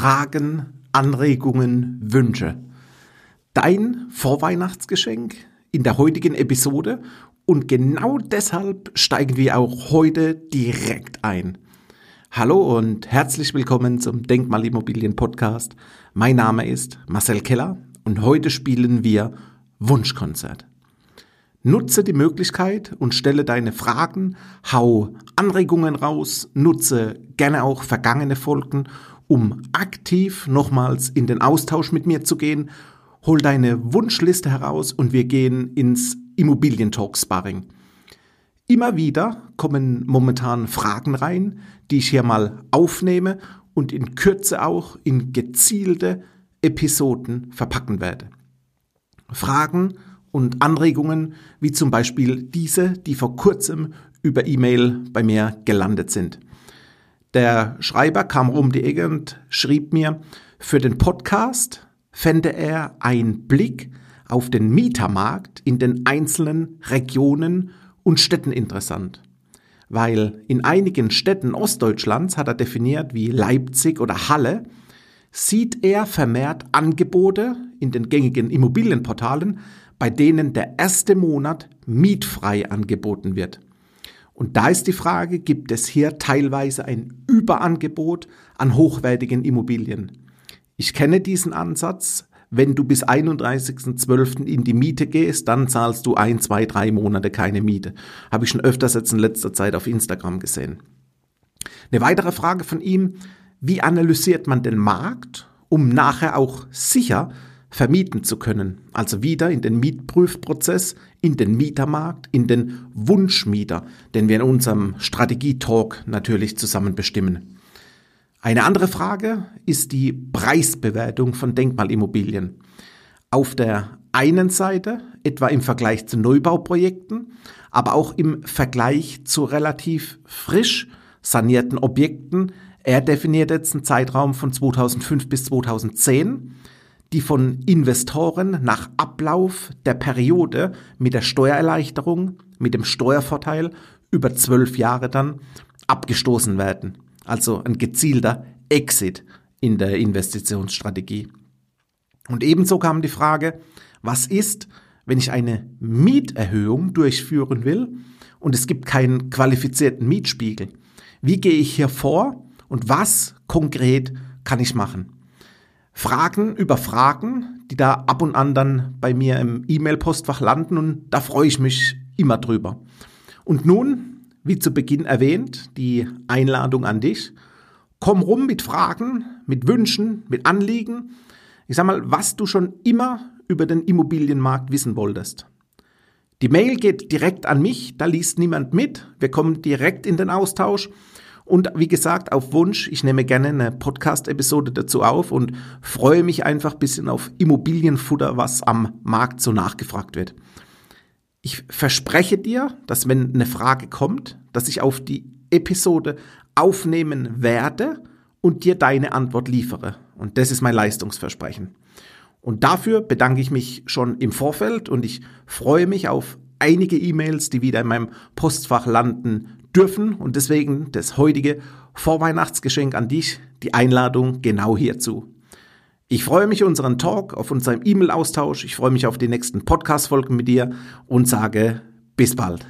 Fragen, Anregungen, Wünsche. Dein Vorweihnachtsgeschenk in der heutigen Episode und genau deshalb steigen wir auch heute direkt ein. Hallo und herzlich willkommen zum Denkmalimmobilien Podcast. Mein Name ist Marcel Keller und heute spielen wir Wunschkonzert. Nutze die Möglichkeit und stelle deine Fragen, hau Anregungen raus, nutze gerne auch vergangene Folgen, um aktiv nochmals in den Austausch mit mir zu gehen. Hol deine Wunschliste heraus und wir gehen ins Immobilientalk-Sparring. Immer wieder kommen momentan Fragen rein, die ich hier mal aufnehme und in Kürze auch in gezielte Episoden verpacken werde. Fragen, und Anregungen, wie zum Beispiel diese, die vor kurzem über E-Mail bei mir gelandet sind. Der Schreiber kam um die Ecke und schrieb mir, für den Podcast fände er ein Blick auf den Mietermarkt in den einzelnen Regionen und Städten interessant. Weil in einigen Städten Ostdeutschlands hat er definiert wie Leipzig oder Halle, sieht er vermehrt Angebote in den gängigen Immobilienportalen, bei denen der erste Monat mietfrei angeboten wird. Und da ist die Frage, gibt es hier teilweise ein Überangebot an hochwertigen Immobilien? Ich kenne diesen Ansatz. Wenn du bis 31.12. in die Miete gehst, dann zahlst du ein, zwei, drei Monate keine Miete. Habe ich schon öfters jetzt in letzter Zeit auf Instagram gesehen. Eine weitere Frage von ihm, wie analysiert man den Markt, um nachher auch sicher vermieten zu können. Also wieder in den Mietprüfprozess, in den Mietermarkt, in den Wunschmieter, den wir in unserem Strategietalk natürlich zusammen bestimmen. Eine andere Frage ist die Preisbewertung von Denkmalimmobilien. Auf der einen Seite, etwa im Vergleich zu Neubauprojekten, aber auch im Vergleich zu relativ frisch sanierten Objekten. Er definiert jetzt einen Zeitraum von 2005 bis 2010 die von Investoren nach Ablauf der Periode mit der Steuererleichterung, mit dem Steuervorteil über zwölf Jahre dann abgestoßen werden. Also ein gezielter Exit in der Investitionsstrategie. Und ebenso kam die Frage, was ist, wenn ich eine Mieterhöhung durchführen will und es gibt keinen qualifizierten Mietspiegel? Wie gehe ich hier vor und was konkret kann ich machen? Fragen über Fragen, die da ab und an dann bei mir im E-Mail-Postfach landen und da freue ich mich immer drüber. Und nun, wie zu Beginn erwähnt, die Einladung an dich. Komm rum mit Fragen, mit Wünschen, mit Anliegen. Ich sag mal, was du schon immer über den Immobilienmarkt wissen wolltest. Die Mail geht direkt an mich, da liest niemand mit. Wir kommen direkt in den Austausch und wie gesagt, auf Wunsch, ich nehme gerne eine Podcast-Episode dazu auf und freue mich einfach ein bisschen auf Immobilienfutter, was am Markt so nachgefragt wird. Ich verspreche dir, dass wenn eine Frage kommt, dass ich auf die Episode aufnehmen werde und dir deine Antwort liefere. Und das ist mein Leistungsversprechen. Und dafür bedanke ich mich schon im Vorfeld und ich freue mich auf einige E-Mails, die wieder in meinem Postfach landen dürfen und deswegen das heutige Vorweihnachtsgeschenk an dich, die Einladung genau hierzu. Ich freue mich auf unseren Talk, auf unseren E-Mail-Austausch, ich freue mich auf die nächsten Podcast-Folgen mit dir und sage bis bald.